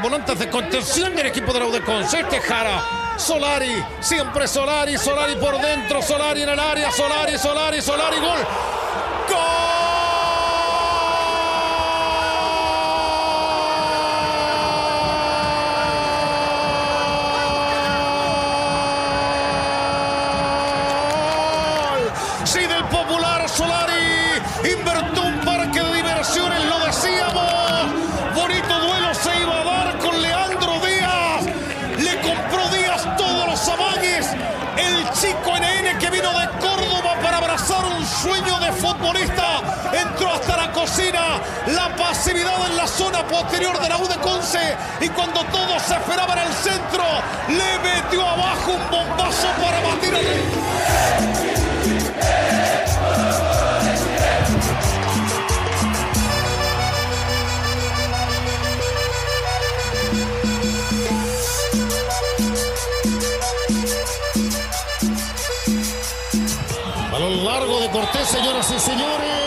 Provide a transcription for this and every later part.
Volantes de contención del equipo de la UDECONCE. Este Jara. Solari, siempre Solari, Solari por dentro, Solari en el área, Solari, Solari, Solari. ¡Gol! En la zona posterior de la U de Conce. Y cuando todos esperaban el centro, le metió abajo un bombazo para batir al. Balón largo de Cortés, señoras y señores.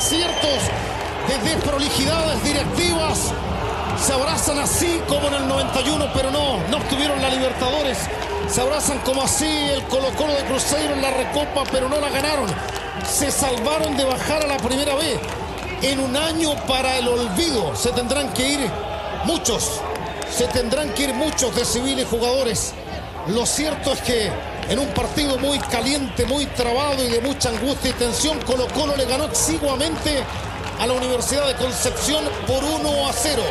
Desaciertos, de desprolijidades directivas. Se abrazan así como en el 91, pero no, no obtuvieron la Libertadores. Se abrazan como así el Colo Colo de Cruzeiro en la Recopa, pero no la ganaron. Se salvaron de bajar a la primera vez. En un año para el olvido se tendrán que ir muchos, se tendrán que ir muchos de civiles jugadores. Lo cierto es que en un partido muy caliente, muy trabado y de mucha angustia y tensión, Colo Colo le ganó exiguamente a la Universidad de Concepción por 1 a 0.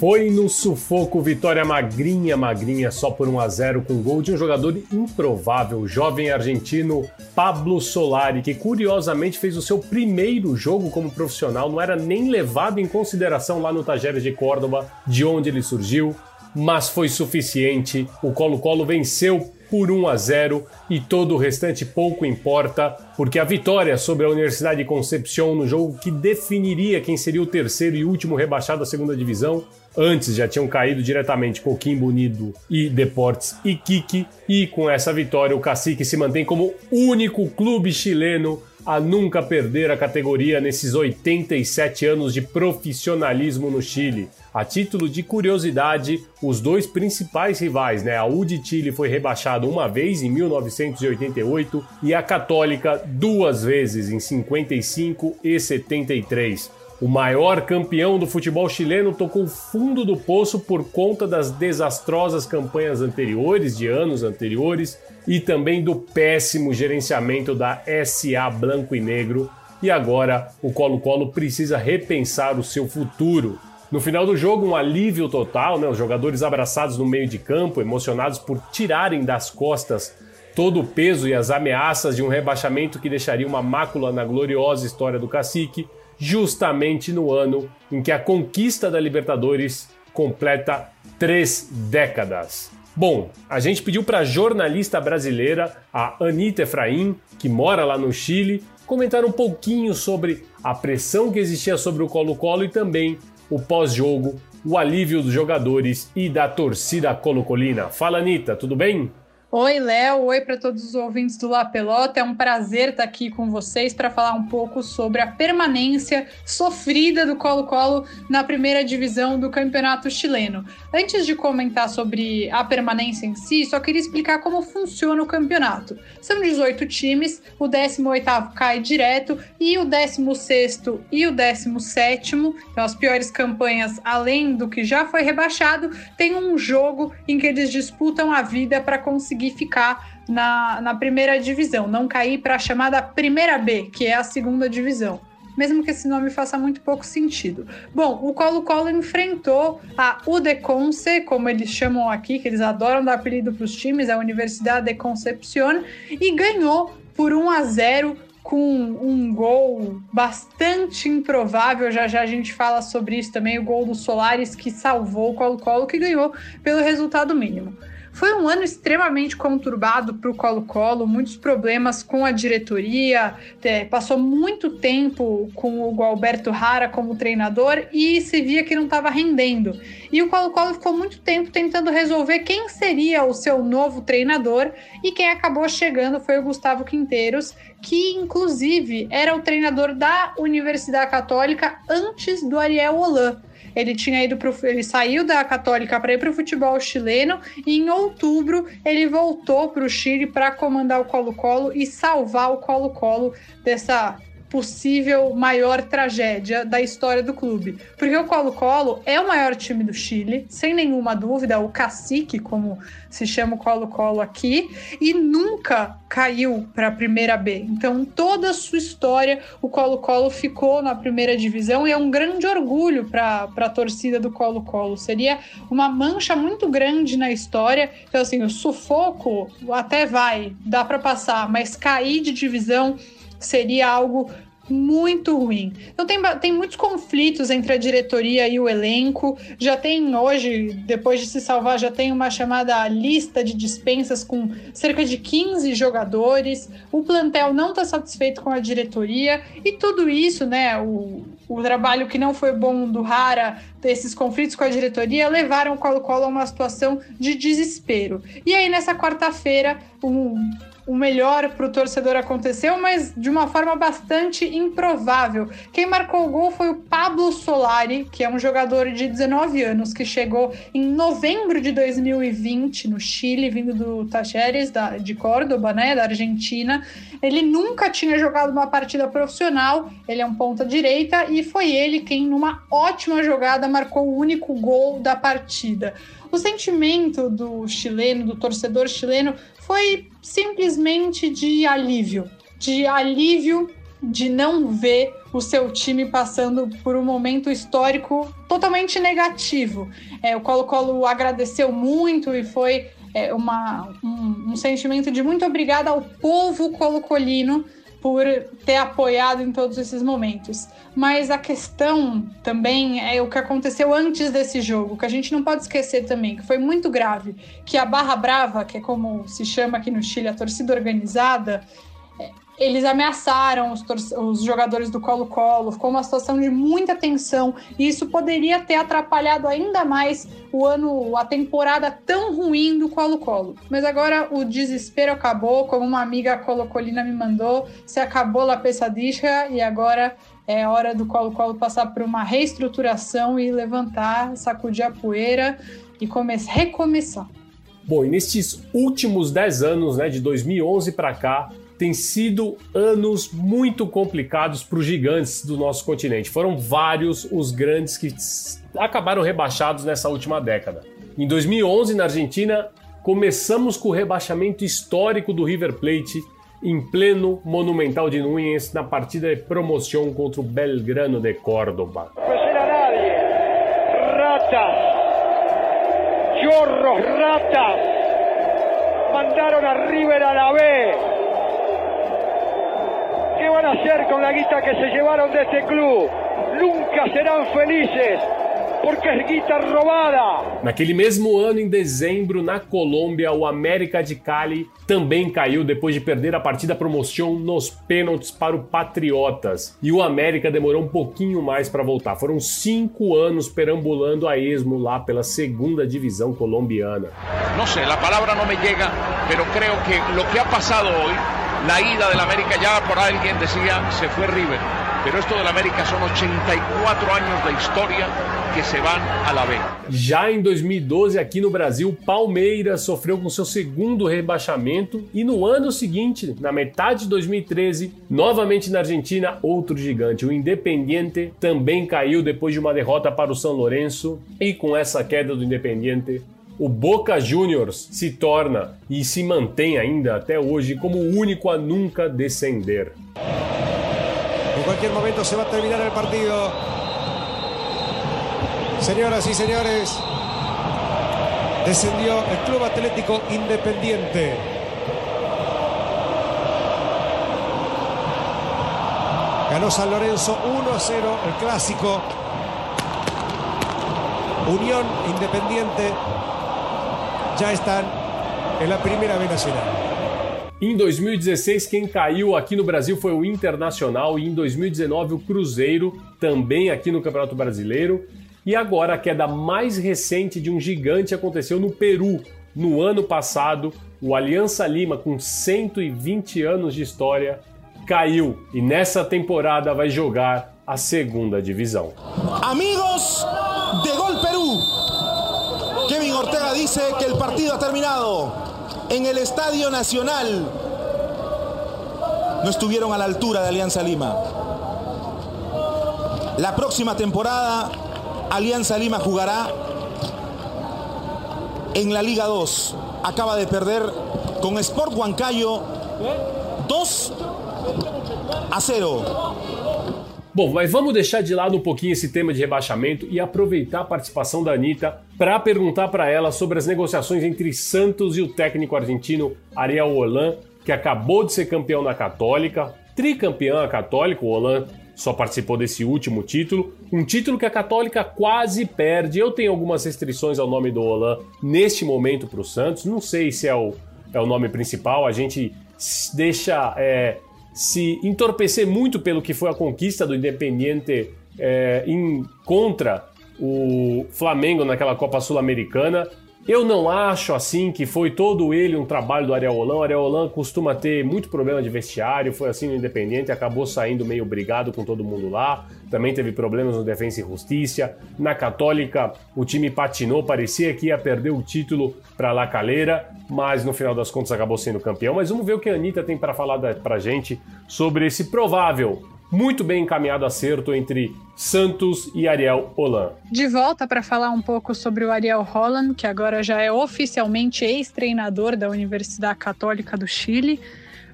Foi no sufoco, vitória magrinha, magrinha, só por 1 a 0 com gol de um jogador improvável, jovem argentino Pablo Solari, que curiosamente fez o seu primeiro jogo como profissional, não era nem levado em consideração lá no Tajeres de Córdoba, de onde ele surgiu, mas foi suficiente. O Colo-Colo venceu por 1 a 0 e todo o restante pouco importa, porque a vitória sobre a Universidade de Concepción no jogo que definiria quem seria o terceiro e último rebaixado da segunda divisão, antes já tinham caído diretamente Coquimbo Unido e Deportes Iquique, e com essa vitória o Cacique se mantém como único clube chileno a nunca perder a categoria nesses 87 anos de profissionalismo no Chile. A título de curiosidade, os dois principais rivais, né, a U de Chile foi rebaixada uma vez em 1988 e a Católica duas vezes em 55 e 73. O maior campeão do futebol chileno tocou fundo do poço por conta das desastrosas campanhas anteriores, de anos anteriores, e também do péssimo gerenciamento da SA Branco e Negro. E agora o Colo-Colo precisa repensar o seu futuro. No final do jogo, um alívio total, né? os jogadores abraçados no meio de campo, emocionados por tirarem das costas todo o peso e as ameaças de um rebaixamento que deixaria uma mácula na gloriosa história do cacique justamente no ano em que a conquista da Libertadores completa três décadas. Bom, a gente pediu para a jornalista brasileira, a Anitta Efraim, que mora lá no Chile, comentar um pouquinho sobre a pressão que existia sobre o Colo-Colo e também o pós-jogo, o alívio dos jogadores e da torcida colocolina. Fala, Anitta, tudo bem? Oi, Léo. Oi para todos os ouvintes do La Pelota. É um prazer estar aqui com vocês para falar um pouco sobre a permanência sofrida do Colo-Colo na primeira divisão do Campeonato Chileno. Antes de comentar sobre a permanência em si, só queria explicar como funciona o campeonato. São 18 times, o 18º cai direto e o 16º e o 17º, então as piores campanhas além do que já foi rebaixado, tem um jogo em que eles disputam a vida para conseguir conseguir ficar na, na primeira divisão, não cair para a chamada Primeira B, que é a segunda divisão mesmo que esse nome faça muito pouco sentido. Bom, o Colo-Colo enfrentou a UDECONCE, como eles chamam aqui, que eles adoram dar apelido para os times, a Universidade de Concepción, e ganhou por 1 a 0 com um gol bastante improvável. Já já a gente fala sobre isso também. O gol do Solares que salvou o Colo-Colo, que ganhou pelo resultado mínimo. Foi um ano extremamente conturbado para o Colo-Colo, muitos problemas com a diretoria, é, passou muito tempo com o Alberto Rara como treinador e se via que não estava rendendo. E o Colo-Colo ficou muito tempo tentando resolver quem seria o seu novo treinador e quem acabou chegando foi o Gustavo Quinteiros, que inclusive era o treinador da Universidade Católica antes do Ariel Holan. Ele tinha ido pro, ele saiu da Católica para ir para o futebol chileno e em outubro ele voltou para o Chile para comandar o Colo-Colo e salvar o Colo-Colo dessa possível maior tragédia da história do clube. Porque o Colo-Colo é o maior time do Chile, sem nenhuma dúvida, o cacique, como se chama o Colo-Colo aqui, e nunca caiu para a primeira B. Então, toda a sua história, o Colo-Colo ficou na primeira divisão e é um grande orgulho para a torcida do Colo-Colo. Seria uma mancha muito grande na história. Então, assim, o sufoco até vai, dá para passar, mas cair de divisão seria algo muito ruim. Então tem, tem muitos conflitos entre a diretoria e o elenco. Já tem hoje, depois de se salvar, já tem uma chamada lista de dispensas com cerca de 15 jogadores. O plantel não está satisfeito com a diretoria e tudo isso, né? O, o trabalho que não foi bom do Rara, esses conflitos com a diretoria, levaram o Colo-Colo a uma situação de desespero. E aí, nessa quarta-feira, um o melhor para o torcedor aconteceu, mas de uma forma bastante improvável. Quem marcou o gol foi o Pablo Solari, que é um jogador de 19 anos que chegou em novembro de 2020 no Chile, vindo do Tacheres da, de Córdoba, né, da Argentina. Ele nunca tinha jogado uma partida profissional, ele é um ponta direita e foi ele quem, numa ótima jogada, marcou o único gol da partida. O sentimento do chileno, do torcedor chileno, foi simplesmente de alívio, de alívio de não ver o seu time passando por um momento histórico totalmente negativo. É, o Colo-Colo agradeceu muito e foi é, uma, um, um sentimento de muito obrigada ao povo colocolino por ter apoiado em todos esses momentos. Mas a questão também é o que aconteceu antes desse jogo, que a gente não pode esquecer também, que foi muito grave, que a Barra Brava, que é como se chama aqui no Chile, a torcida organizada, eles ameaçaram os, os jogadores do Colo-Colo, ficou uma situação de muita tensão e isso poderia ter atrapalhado ainda mais o ano, a temporada tão ruim do Colo-Colo. Mas agora o desespero acabou, como uma amiga colocolina me mandou, se acabou a pesadisca e agora é hora do Colo-Colo passar por uma reestruturação e levantar, sacudir a poeira e começar, recomeçar. Bom, e nestes últimos 10 anos, né, de 2011 para cá, tem sido anos muito complicados para os gigantes do nosso continente. Foram vários os grandes que acabaram rebaixados nessa última década. Em 2011, na Argentina, começamos com o rebaixamento histórico do River Plate em pleno Monumental de Núñez na partida de promoção contra o Belgrano de Córdoba. Ratas, chorros, ratas, mandaron a River a la B. ¿Qué van a hacer con la guita que se llevaron de este club? Nunca serán felices. porque é guita roubada. Naquele mesmo ano, em dezembro, na Colômbia, o América de Cali também caiu depois de perder a partida promoção nos pênaltis para o Patriotas. E o América demorou um pouquinho mais para voltar. Foram cinco anos perambulando a esmo lá pela segunda divisão colombiana. Não sei, a palavra não me chega, mas creio que o que ha passado hoje la ida del América ya por alguien decía se fue River. Pero esto del América son 84 años de historia que se van a la B. Já em 2012, aqui no Brasil, Palmeiras sofreu com seu segundo rebaixamento e no ano seguinte, na metade de 2013, novamente na Argentina, outro gigante, o Independiente, também caiu depois de uma derrota para o São Lourenço e com essa queda do Independiente, o Boca Juniors se torna e se mantém ainda até hoje como o único a nunca descender. Em qualquer momento se vai terminar o partido. Senhoras e senhores, descendió el Club Atlético Independiente. Ganó San Lorenzo 1 a 0 el clásico. Unión Independiente já estão na primeira B nacional. Em 2016, quem caiu aqui no Brasil foi o Internacional e em 2019 o Cruzeiro, também aqui no Campeonato Brasileiro. E agora a queda mais recente de um gigante aconteceu no Peru. No ano passado, o Aliança Lima, com 120 anos de história, caiu e nessa temporada vai jogar a segunda divisão. Amigos de Gol Perú. Kevin Ortega dice que el partido ha terminado. En el Estadio Nacional no estuvieron a la altura de Alianza Lima. La próxima temporada Alianza Lima jugará en la Liga 2. Acaba de perder con Sport Huancayo 2 a 0. Bom, mas vamos deixar de lado um pouquinho esse tema de rebaixamento e aproveitar a participação da Anitta para perguntar para ela sobre as negociações entre Santos e o técnico argentino Ariel Holan, que acabou de ser campeão na Católica, tricampeão católico, o Holan só participou desse último título, um título que a Católica quase perde. Eu tenho algumas restrições ao nome do Holan neste momento para o Santos, não sei se é o, é o nome principal, a gente deixa é, se entorpecer muito pelo que foi a conquista do Independiente é, em, contra o Flamengo naquela Copa Sul-Americana. Eu não acho assim que foi todo ele um trabalho do Ariel Holan. O Ariel Holan costuma ter muito problema de vestiário, foi assim no Independente, acabou saindo meio brigado com todo mundo lá. Também teve problemas no Defensa e Justiça. Na Católica, o time patinou, parecia que ia perder o título para La Calera, mas no final das contas acabou sendo campeão. Mas vamos ver o que a Anitta tem para falar para gente sobre esse provável muito bem encaminhado acerto entre Santos e Ariel Holan. De volta para falar um pouco sobre o Ariel Holland, que agora já é oficialmente ex-treinador da Universidade Católica do Chile.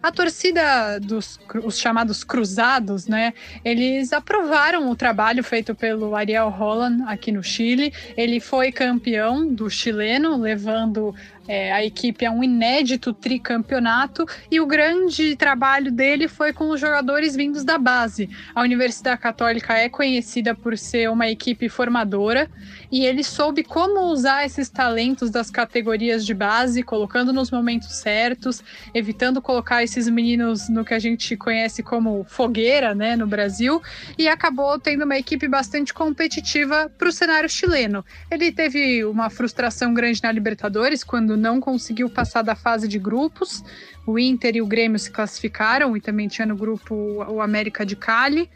A torcida dos os chamados cruzados, né? Eles aprovaram o trabalho feito pelo Ariel Holland aqui no Chile. Ele foi campeão do chileno, levando é, a equipe é um inédito tricampeonato e o grande trabalho dele foi com os jogadores vindos da base. A Universidade Católica é conhecida por ser uma equipe formadora e ele soube como usar esses talentos das categorias de base, colocando nos momentos certos, evitando colocar esses meninos no que a gente conhece como fogueira, né, no Brasil, e acabou tendo uma equipe bastante competitiva para o cenário chileno. Ele teve uma frustração grande na Libertadores quando não conseguiu passar da fase de grupos. O Inter e o Grêmio se classificaram e também tinha no grupo o América de Cali.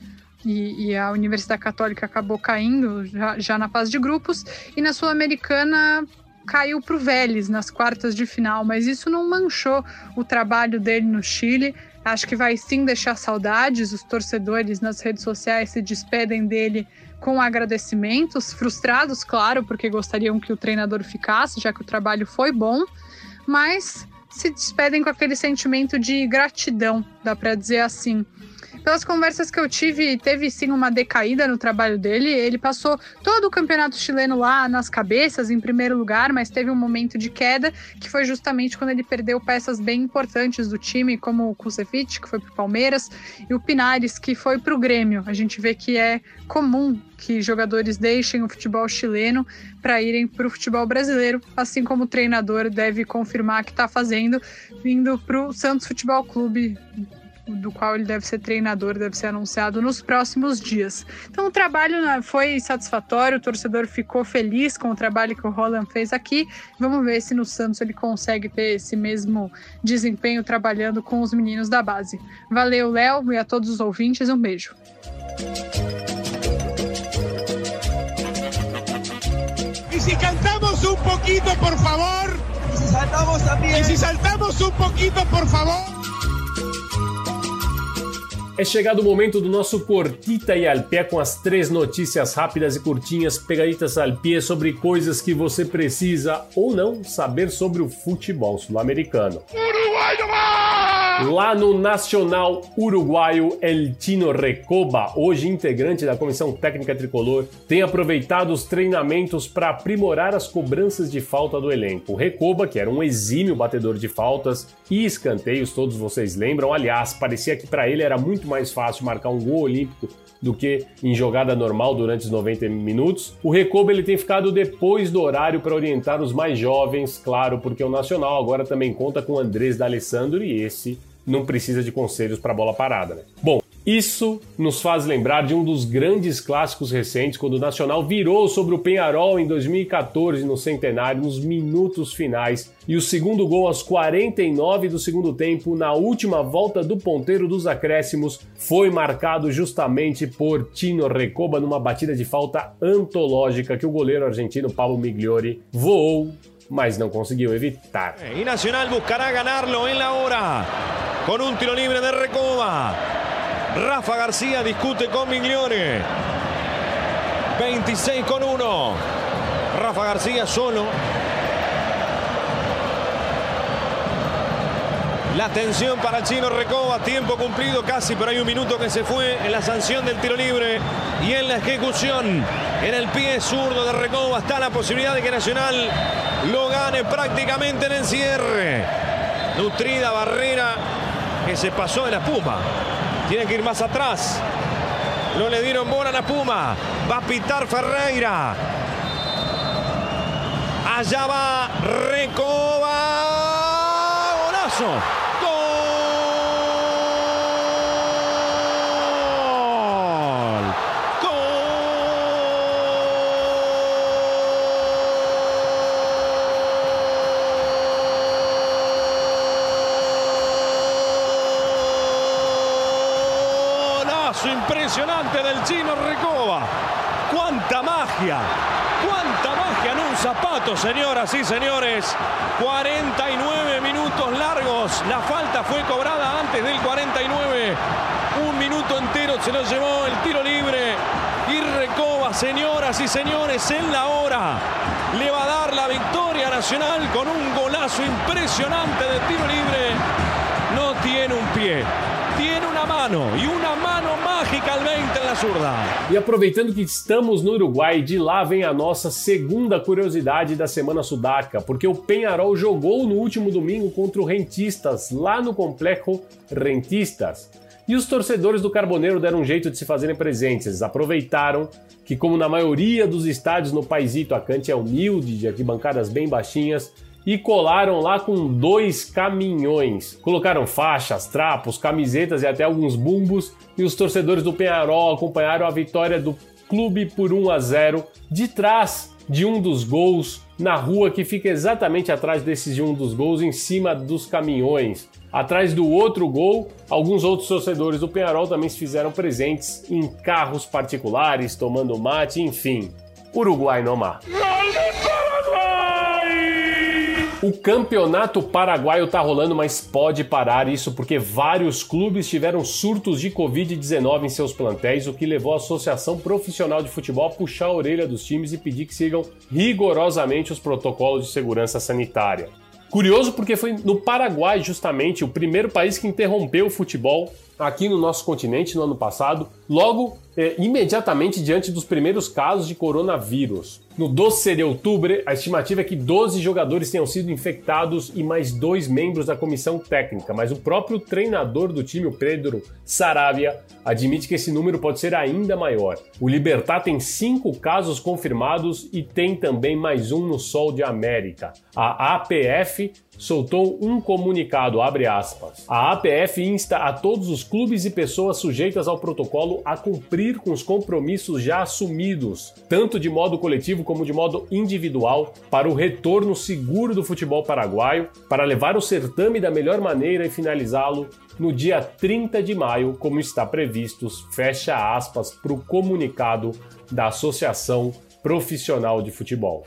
E, e a Universidade Católica acabou caindo já, já na fase de grupos. E na Sul-Americana caiu para o Vélez nas quartas de final, mas isso não manchou o trabalho dele no Chile. Acho que vai sim deixar saudades. Os torcedores nas redes sociais se despedem dele com agradecimentos, frustrados, claro, porque gostariam que o treinador ficasse, já que o trabalho foi bom, mas se despedem com aquele sentimento de gratidão, dá para dizer assim. Pelas conversas que eu tive, teve sim uma decaída no trabalho dele. Ele passou todo o campeonato chileno lá nas cabeças, em primeiro lugar, mas teve um momento de queda, que foi justamente quando ele perdeu peças bem importantes do time, como o Kusevich, que foi para o Palmeiras, e o Pinares, que foi para o Grêmio. A gente vê que é comum que jogadores deixem o futebol chileno para irem para o futebol brasileiro, assim como o treinador deve confirmar que está fazendo, vindo para o Santos Futebol Clube do qual ele deve ser treinador, deve ser anunciado nos próximos dias. Então o trabalho né, foi satisfatório, o torcedor ficou feliz com o trabalho que o Roland fez aqui. Vamos ver se no Santos ele consegue ter esse mesmo desempenho trabalhando com os meninos da base. Valeu, Léo, e a todos os ouvintes, um beijo. E se cantamos um pouquinho, por favor? E se saltamos também? E se saltamos um pouquinho, por favor? É chegado o momento do nosso Cortita e al pé com as três notícias rápidas e curtinhas, pegaditas al pé sobre coisas que você precisa ou não saber sobre o futebol sul-americano. Uruguai Lá no Nacional Uruguaio, El Tino Recoba, hoje integrante da comissão técnica tricolor, tem aproveitado os treinamentos para aprimorar as cobranças de falta do elenco. Recoba, que era um exímio batedor de faltas e escanteios, todos vocês lembram, aliás, parecia que para ele era muito mais fácil marcar um gol olímpico do que em jogada normal durante os 90 minutos. O Recoba ele tem ficado depois do horário para orientar os mais jovens, claro, porque o Nacional agora também conta com Andrés D'Alessandro e esse não precisa de conselhos para bola parada. Né? Bom, isso nos faz lembrar de um dos grandes clássicos recentes, quando o Nacional virou sobre o Penharol em 2014 no centenário, nos minutos finais, e o segundo gol aos 49 do segundo tempo, na última volta do ponteiro dos acréscimos, foi marcado justamente por Tino Recoba numa batida de falta antológica que o goleiro argentino Pablo Migliori voou mas não conseguiu evitar. E Nacional buscará ganarlo en la hora, con un tiro libre de Recoba. Rafa García discute con Migliore. 26 con 1. Rafa García solo. La atención para el chino Recoba, tiempo cumplido casi, pero hay un minuto que se fue en la sanción del tiro libre y en la ejecución. En el pie zurdo de Recoba está la posibilidad de que Nacional lo gane prácticamente en el cierre. Nutrida barrera que se pasó de la espuma. Tiene que ir más atrás. No le dieron bola a la Puma. Va a pitar Ferreira. Allá va Recoba. Golazo. Impresionante del chino Recoba. ¡Cuánta magia! ¡Cuánta magia en un zapato, señoras y señores! 49 minutos largos. La falta fue cobrada antes del 49. Un minuto entero se lo llevó el tiro libre. Y Recoba, señoras y señores, en la hora. Le va a dar la victoria nacional con un golazo impresionante de tiro libre. No tiene un pie, tiene una mano y una mano mágica al 20 en la zurda. E aproveitando que estamos no Uruguai, de lá vem a nossa segunda curiosidade da semana sudaca, porque o Penharol jogou no último domingo contra o Rentistas, lá no complexo Rentistas. E os torcedores do Carboneiro deram um jeito de se fazerem presentes. Aproveitaram que, como na maioria dos estádios no paísito, a cante é humilde, de arquibancadas bem baixinhas, e colaram lá com dois caminhões. Colocaram faixas, trapos, camisetas e até alguns bumbos e os torcedores do Penharol acompanharam a vitória do clube por 1 a 0 de trás de um dos gols na rua que fica exatamente atrás desses de um dos gols em cima dos caminhões. Atrás do outro gol, alguns outros torcedores do Penharol também se fizeram presentes em carros particulares, tomando mate, enfim. Uruguai no mar. O campeonato paraguaio tá rolando, mas pode parar isso porque vários clubes tiveram surtos de Covid-19 em seus plantéis, o que levou a Associação Profissional de Futebol a puxar a orelha dos times e pedir que sigam rigorosamente os protocolos de segurança sanitária. Curioso porque foi no Paraguai, justamente, o primeiro país que interrompeu o futebol aqui no nosso continente no ano passado, logo é, imediatamente diante dos primeiros casos de coronavírus. No 12 de outubro, a estimativa é que 12 jogadores tenham sido infectados e mais dois membros da comissão técnica, mas o próprio treinador do time, o Pedro Saravia, admite que esse número pode ser ainda maior. O Libertar tem cinco casos confirmados e tem também mais um no Sol de América. A APF soltou um comunicado, abre aspas. A APF insta a todos os clubes e pessoas sujeitas ao protocolo a cumprir com os compromissos já assumidos, tanto de modo coletivo como de modo individual, para o retorno seguro do futebol paraguaio, para levar o certame da melhor maneira e finalizá-lo no dia 30 de maio, como está previsto, fecha aspas, para o comunicado da Associação Profissional de Futebol.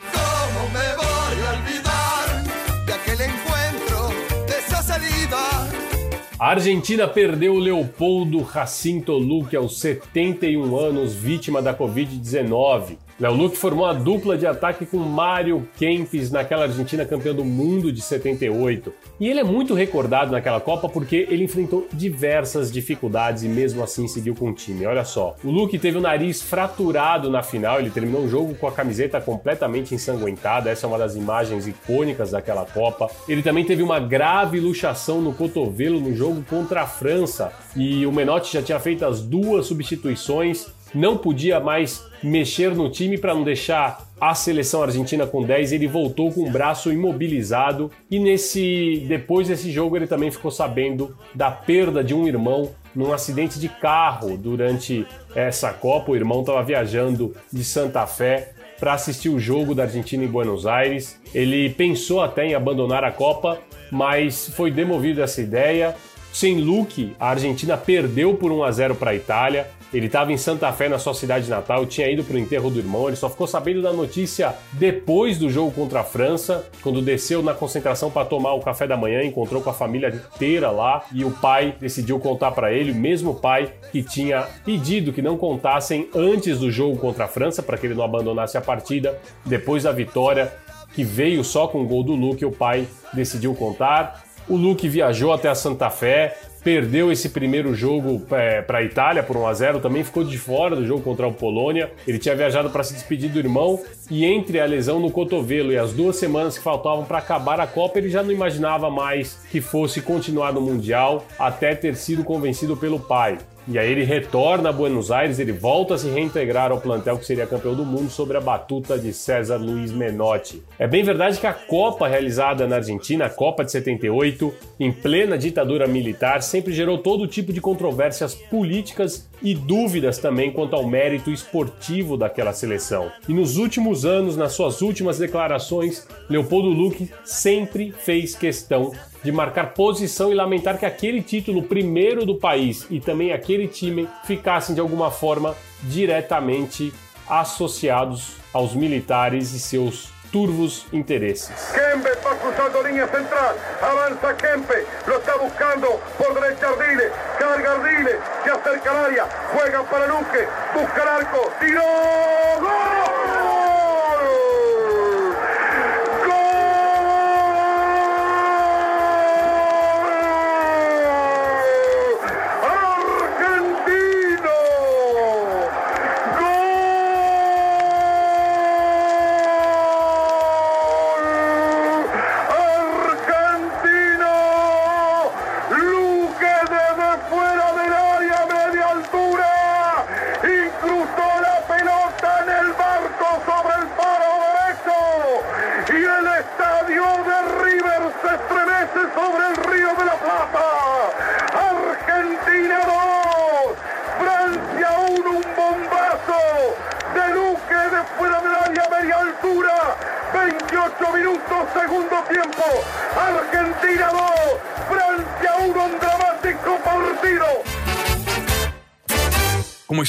A Argentina perdeu o Leopoldo Jacinto Luque aos 71 anos, vítima da Covid-19. Léo Luque formou a dupla de ataque com Mário Kempis naquela Argentina campeã do mundo de 78. E ele é muito recordado naquela Copa porque ele enfrentou diversas dificuldades e mesmo assim seguiu com o time. Olha só, o Luque teve o nariz fraturado na final, ele terminou o jogo com a camiseta completamente ensanguentada, essa é uma das imagens icônicas daquela Copa. Ele também teve uma grave luxação no cotovelo no jogo contra a França e o Menotti já tinha feito as duas substituições não podia mais mexer no time para não deixar a seleção argentina com 10, ele voltou com o braço imobilizado e nesse depois desse jogo ele também ficou sabendo da perda de um irmão num acidente de carro durante essa Copa. O irmão estava viajando de Santa Fé para assistir o jogo da Argentina em Buenos Aires. Ele pensou até em abandonar a Copa, mas foi demovido essa ideia. Sem Luque, a Argentina perdeu por 1 a 0 para a Itália. Ele estava em Santa Fé, na sua cidade natal, tinha ido para o enterro do irmão. Ele só ficou sabendo da notícia depois do jogo contra a França, quando desceu na concentração para tomar o café da manhã, encontrou com a família inteira lá e o pai decidiu contar para ele, o mesmo pai que tinha pedido que não contassem antes do jogo contra a França, para que ele não abandonasse a partida. Depois da vitória, que veio só com o gol do Luke, o pai decidiu contar. O Luke viajou até a Santa Fé, perdeu esse primeiro jogo é, para a Itália por 1 a 0 também ficou de fora do jogo contra o Polônia. Ele tinha viajado para se despedir do irmão e entre a lesão no cotovelo e as duas semanas que faltavam para acabar a Copa, ele já não imaginava mais que fosse continuar no Mundial até ter sido convencido pelo pai. E aí ele retorna a Buenos Aires, ele volta a se reintegrar ao plantel que seria campeão do mundo sobre a batuta de César Luiz Menotti. É bem verdade que a Copa realizada na Argentina, a Copa de 78, em plena ditadura militar, sempre gerou todo tipo de controvérsias políticas e dúvidas também quanto ao mérito esportivo daquela seleção. E nos últimos anos, nas suas últimas declarações, Leopoldo Luque sempre fez questão de marcar posição e lamentar que aquele título primeiro do país e também aquele time ficassem de alguma forma diretamente associados aos militares e seus turvos interesses. Kempe va cruzando línea central, avanza Kempe, lo está buscando por derecha Ardile, carga Ardile, se acerca al área, juega para Luque, busca el arco, tiró,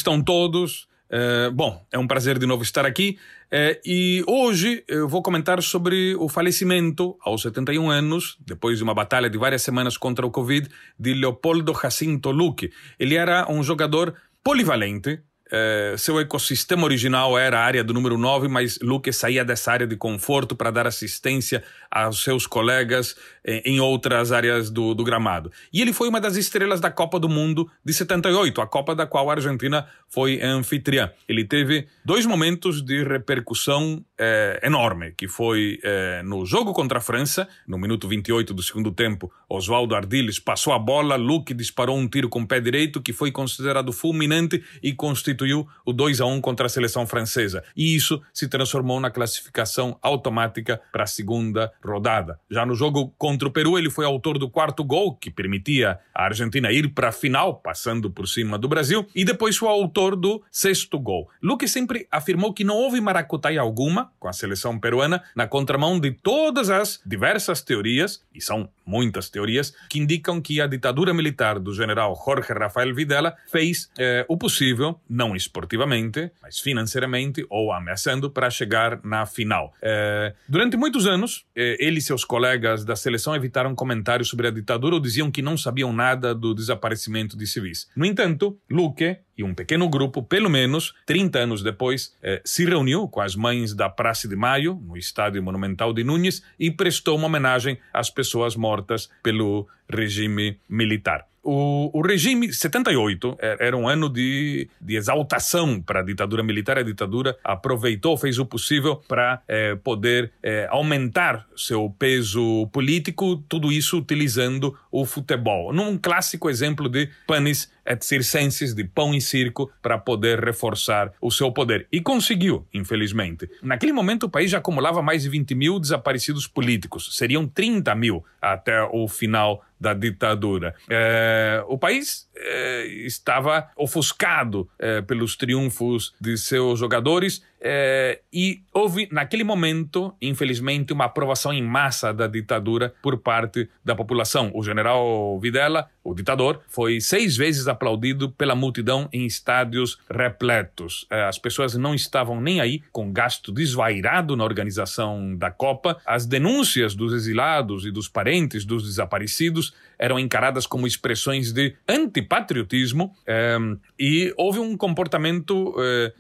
estão todos? Uh, bom, é um prazer de novo estar aqui. É, e hoje eu vou comentar sobre o falecimento, aos 71 anos, depois de uma batalha de várias semanas contra o Covid, de Leopoldo Jacinto Luque. Ele era um jogador polivalente, é, seu ecossistema original era a área do número 9, mas Luque saía dessa área de conforto para dar assistência aos seus colegas eh, em outras áreas do, do, gramado. E ele foi uma das estrelas da Copa do Mundo de 78, a Copa da qual a Argentina foi anfitriã. Ele teve dois momentos de repercussão eh, enorme, que foi eh, no jogo contra a França, no minuto 28 do segundo tempo, Oswaldo Ardiles passou a bola, Luque disparou um tiro com o pé direito que foi considerado fulminante e constituiu o 2 a 1 contra a seleção francesa. E isso se transformou na classificação automática para a segunda rodada. Já no jogo contra o Peru, ele foi autor do quarto gol, que permitia a Argentina ir para a final, passando por cima do Brasil, e depois foi autor do sexto gol. Luque sempre afirmou que não houve maracutaia alguma Com a seleção peruana, na contramão de todas as diversas teorias, e são muitas teorias, que indicam que a ditadura militar do general Jorge Rafael Videla fez eh, o possível, não esportivamente, mas financeiramente ou ameaçando, para chegar na final. Eh, durante muitos anos, eh, ele e seus colegas da seleção evitaram comentários sobre a ditadura ou diziam que não sabiam nada do desaparecimento de civis. No entanto, Luque e um pequeno grupo, pelo menos 30 anos depois, eh, se reuniu com as mães da Praça de Maio, no Estádio Monumental de Núñez, e prestou uma homenagem às pessoas mortas pelo regime militar. O, o, regime 78 era um ano de, de exaltação para a ditadura militar. A ditadura aproveitou, fez o possível para eh, poder eh, aumentar seu peso político, tudo isso utilizando o futebol. Num clássico exemplo de panis et circenses, de pão e circo, para poder reforçar o seu poder. E conseguiu, infelizmente. Naquele momento, o país já acumulava mais de 20 mil desaparecidos políticos. Seriam 30 mil até o final da ditadura. É, o país é, estava ofuscado é, pelos triunfos de seus jogadores é, e houve, naquele momento, infelizmente, uma aprovação em massa da ditadura por parte da população. O general Videla, o ditador, foi seis vezes aplaudido pela multidão em estádios repletos. É, as pessoas não estavam nem aí com gasto desvairado na organização da Copa. As denúncias dos exilados e dos parentes dos desaparecidos eram encaradas como expressões de antipatriotismo é, e houve um comportamento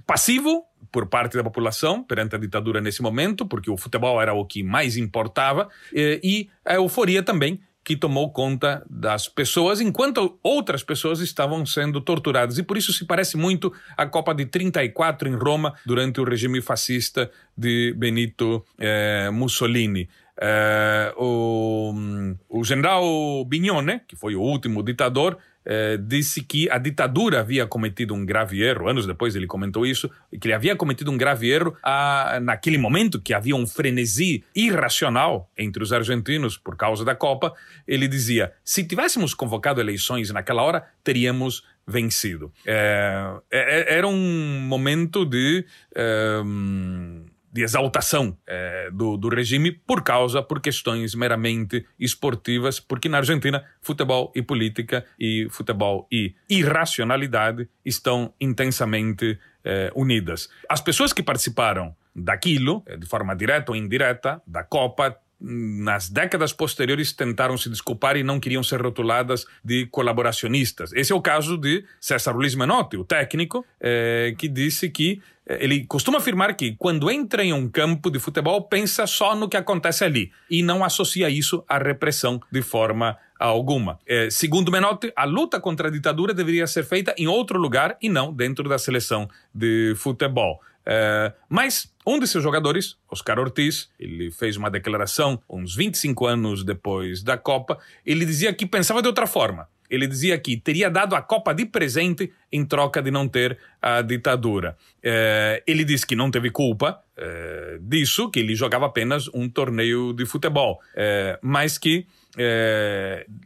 passivo por parte da população perante a ditadura nesse momento, porque o futebol era o que mais importava, e a euforia também que tomou conta das pessoas, enquanto outras pessoas estavam sendo torturadas. E por isso se parece muito à Copa de 34 em Roma, durante o regime fascista de Benito eh, Mussolini. Eh, o, o general Bignone, que foi o último ditador, eh, disse que a ditadura havia cometido um grave erro, anos depois ele comentou isso, que ele havia cometido um grave erro naquele momento que havia um frenesi irracional entre os argentinos por causa da Copa. Ele dizia: se tivéssemos convocado eleições naquela hora, teríamos vencido. É, era um momento de. É, de exaltação é, do, do regime por causa, por questões meramente esportivas, porque na Argentina futebol e política e futebol e irracionalidade estão intensamente é, unidas. As pessoas que participaram daquilo, é, de forma direta ou indireta, da Copa, nas décadas posteriores tentaram se desculpar e não queriam ser rotuladas de colaboracionistas. Esse é o caso de César Luiz Menotti, o técnico, eh, que disse que eh, ele costuma afirmar que quando entra em um campo de futebol pensa só no que acontece ali e não associa isso à repressão de forma alguma. Eh, segundo Menotti, a luta contra a ditadura deveria ser feita em outro lugar e não dentro da seleção de futebol. É, mas um de seus jogadores, Oscar Ortiz, ele fez uma declaração uns 25 anos depois da Copa. Ele dizia que pensava de outra forma. Ele dizia que teria dado a Copa de presente em troca de não ter a ditadura. É, ele disse que não teve culpa é, disso, que ele jogava apenas um torneio de futebol, é, mas que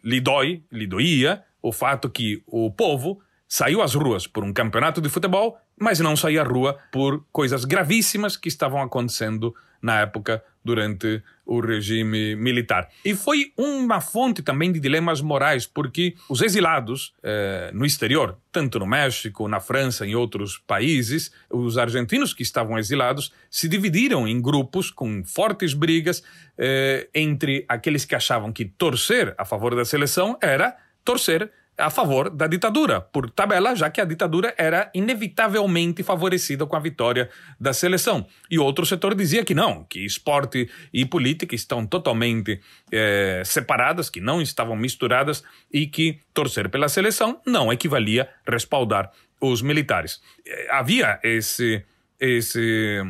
lhe dói, lhe doía o fato que o povo saiu às ruas por um campeonato de futebol, mas não saiu à rua por coisas gravíssimas que estavam acontecendo na época durante o regime militar. E foi uma fonte também de dilemas morais, porque os exilados eh, no exterior, tanto no México, na França, em outros países, os argentinos que estavam exilados se dividiram em grupos com fortes brigas eh, entre aqueles que achavam que torcer a favor da seleção era torcer a favor da ditadura, por tabela, já que a ditadura era inevitavelmente favorecida com a vitória da seleção. E outro setor dizia que não, que esporte e política estão totalmente é, separadas, que não estavam misturadas e que torcer pela seleção não equivalia a respaldar os militares. É, havia esse, esse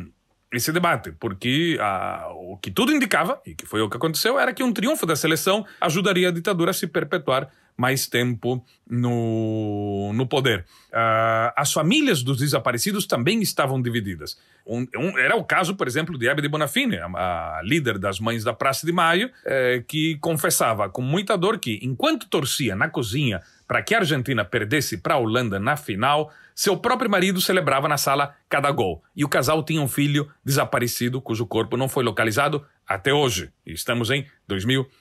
esse debate, porque o que tudo indicava, e que foi o que aconteceu, era que um triunfo da seleção ajudaria a ditadura a se perpetuar mais tempo no, no poder. Uh, as famílias dos desaparecidos também estavam divididas. Um, um, era o caso, por exemplo, de Hebe de Bonafine, a, a líder das Mães da Praça de Maio, eh, que confessava com muita dor que, enquanto torcia na cozinha para que a Argentina perdesse para a Holanda na final, seu próprio marido celebrava na sala cada gol. E o casal tinha um filho desaparecido cujo corpo não foi localizado até hoje. Estamos em 2021.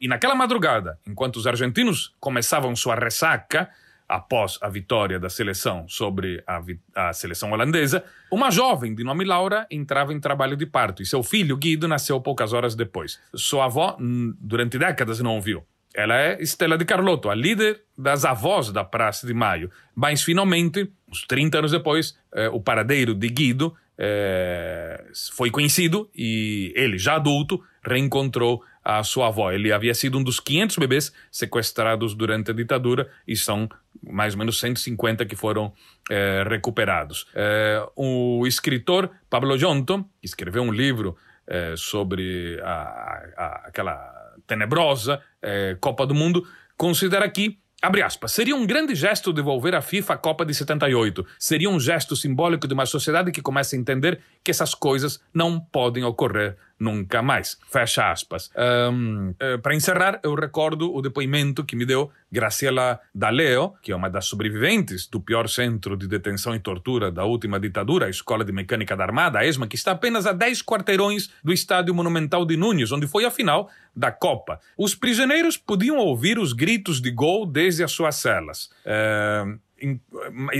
E naquela madrugada, enquanto os argentinos começavam sua ressaca, após a vitória da seleção sobre a, a, seleção holandesa, uma jovem de nome Laura entrava em trabalho de parto e seu filho Guido nasceu poucas horas depois. Sua avó, durante décadas, não o viu. Ela é Estela de Carlotto, a líder das avós da Praça de Maio. Mas, finalmente, uns 30 anos depois, eh, o paradeiro de Guido eh, foi conhecido e ele, já adulto, reencontrou a sua avó. Ele havia sido um dos 500 bebês sequestrados durante a ditadura e são mais ou menos 150 que foram eh, recuperados. o escritor Pablo Jonto, que escreveu um livro sobre a, a, aquela tenebrosa Copa do Mundo, considera que Abre aspas. Seria um grande gesto devolver à FIFA a Copa de 78. Seria um gesto simbólico de uma sociedade que começa a entender que essas coisas não podem ocorrer nunca mais. Fecha aspas. Um, uh, eh, Para encerrar, eu recordo o depoimento que me deu Graciela D'Aleo, que é uma das sobreviventes do pior centro de detenção e tortura da última ditadura, a Escola de Mecânica da Armada, a ESMA, que está apenas a 10 quarteirões do Estádio Monumental de Nunes, onde foi a final da Copa. Os prisioneiros podiam ouvir os gritos de gol desde as suas celas. Uh,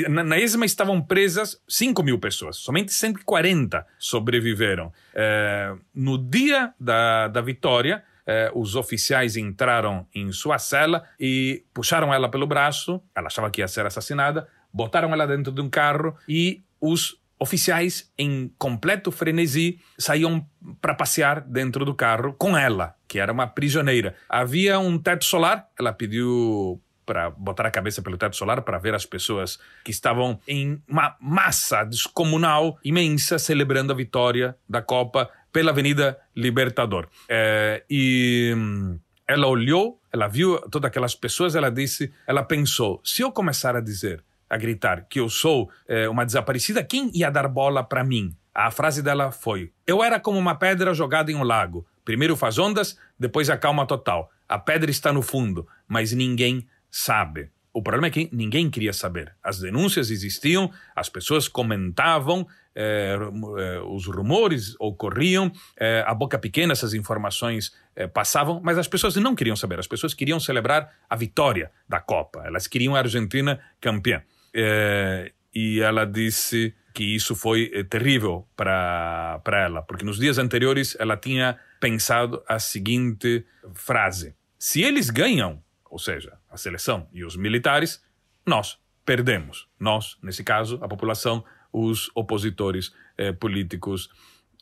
na, na ESMA estavam presas 5 mil pessoas, somente 140 sobreviveram. É, no dia da, da vitória, é, os oficiais entraram em sua cela e puxaram ela pelo braço, ela achava que ia ser assassinada, botaram ela dentro de um carro e os oficiais, em completo frenesi, saíam para passear dentro do carro com ela, que era uma prisioneira. Havia um teto solar, ela pediu para botar a cabeça pelo teto solar para ver as pessoas que estavam em uma massa descomunal imensa celebrando a vitória da Copa pela Avenida Libertador. É, e hum, ela olhou, ela viu todas aquelas pessoas, ela disse, ela pensou: se eu começar a dizer, a gritar que eu sou é, uma desaparecida, quem ia dar bola para mim? A frase dela foi: Eu era como uma pedra jogada em um lago. Primeiro faz ondas, depois a calma total. A pedra está no fundo, mas ninguém sabe. O problema é que ninguém queria saber. As denúncias existiam, as pessoas comentavam, eh, eh, os rumores ocorriam, eh, a boca pequena essas informações eh, passavam, mas as pessoas não queriam saber. As pessoas queriam celebrar a vitória da Copa. Elas queriam a Argentina campeã. Eh, e ela disse que isso foi eh, terrível para ela, porque nos dias anteriores ela tinha pensado a seguinte frase: se eles ganham ou seja, a seleção e os militares, nós perdemos. Nós, nesse caso, a população, os opositores eh, políticos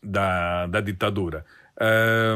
da, da ditadura.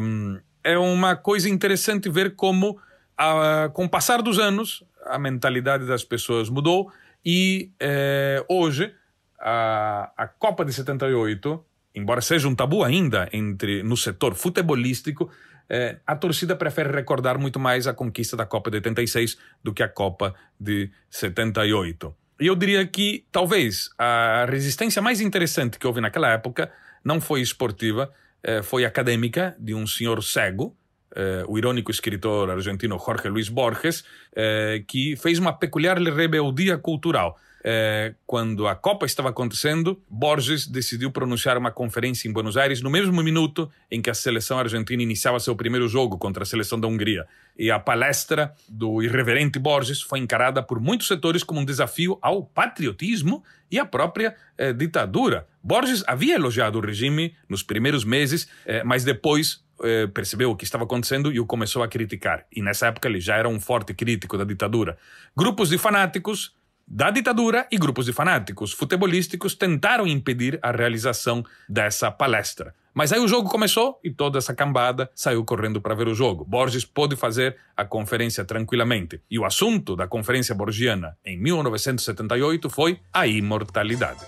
Um, é uma coisa interessante ver como, a, com o passar dos anos, a mentalidade das pessoas mudou e eh, hoje a, a Copa de 78, embora seja um tabu ainda entre no setor futebolístico, é, a torcida prefere recordar muito mais a conquista da Copa de 86 do que a Copa de 78. E eu diria que talvez a resistência mais interessante que houve naquela época não foi esportiva, é, foi acadêmica, de um senhor cego, é, o irônico escritor argentino Jorge Luis Borges, é, que fez uma peculiar rebeldia cultural eh, quando a Copa estava acontecendo, Borges decidiu pronunciar uma conferência em Buenos Aires no mesmo minuto em que a seleção argentina iniciava seu primeiro jogo contra a seleção da Hungria. E a palestra do irreverente Borges foi encarada por muitos setores como um desafio ao patriotismo e à própria eh, ditadura. Borges havia elogiado o regime nos primeiros meses, eh, mas depois eh, percebeu o que estava acontecendo e o começou a criticar. E nessa época ele já era um forte crítico da ditadura. Grupos de fanáticos da ditadura e grupos de fanáticos futebolísticos tentaram impedir a realização dessa palestra. Mas aí o jogo começou e toda essa cambada saiu correndo para ver o jogo. Borges pôde fazer a conferência tranquilamente. E o assunto da conferência borgiana em 1978 foi a imortalidade.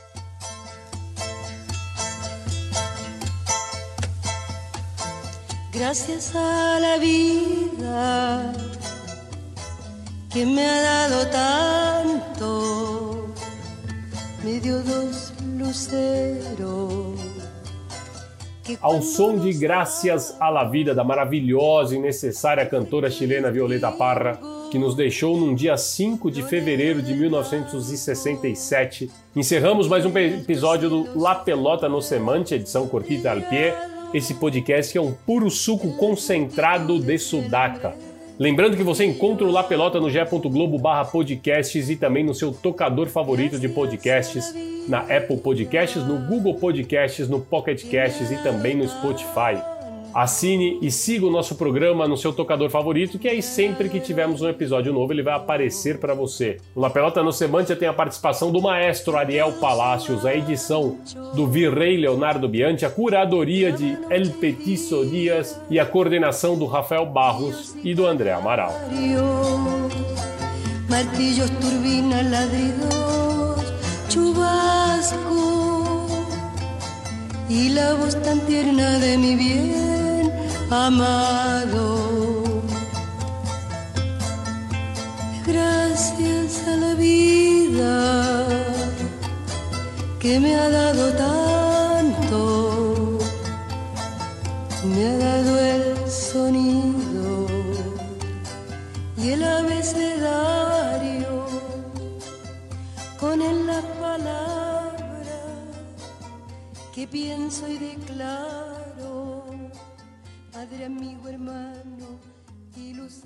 Gracias a la vida que me ha dado tanto, me dio dos luceros. Ao som de Gracias a la Vida da maravilhosa e necessária cantora chilena Violeta Parra, que nos deixou num dia 5 de fevereiro de 1967, encerramos mais um episódio do La Pelota no Semante, edição Cortita al Pie. Esse podcast que é um puro suco concentrado de sudaca. Lembrando que você encontra o La Pelota no ge.globo barra podcasts e também no seu tocador favorito de podcasts, na Apple Podcasts, no Google Podcasts, no Pocket Casts e também no Spotify. Assine e siga o nosso programa no seu tocador favorito, que aí sempre que tivermos um episódio novo ele vai aparecer para você. O La Pelota no Semantia tem a participação do maestro Ariel Palacios, a edição do Virrey Leonardo Bianchi, a curadoria de El Petiso Dias e a coordenação do Rafael Barros e do André Amaral. Martillos, ladridos, chubasco y la voz tan tierna de mi amado. Gracias a la vida que me ha dado tanto, me ha dado el sonido y el abecedario con él las palabras que pienso y declaro. Padre, amigo, hermano y luz.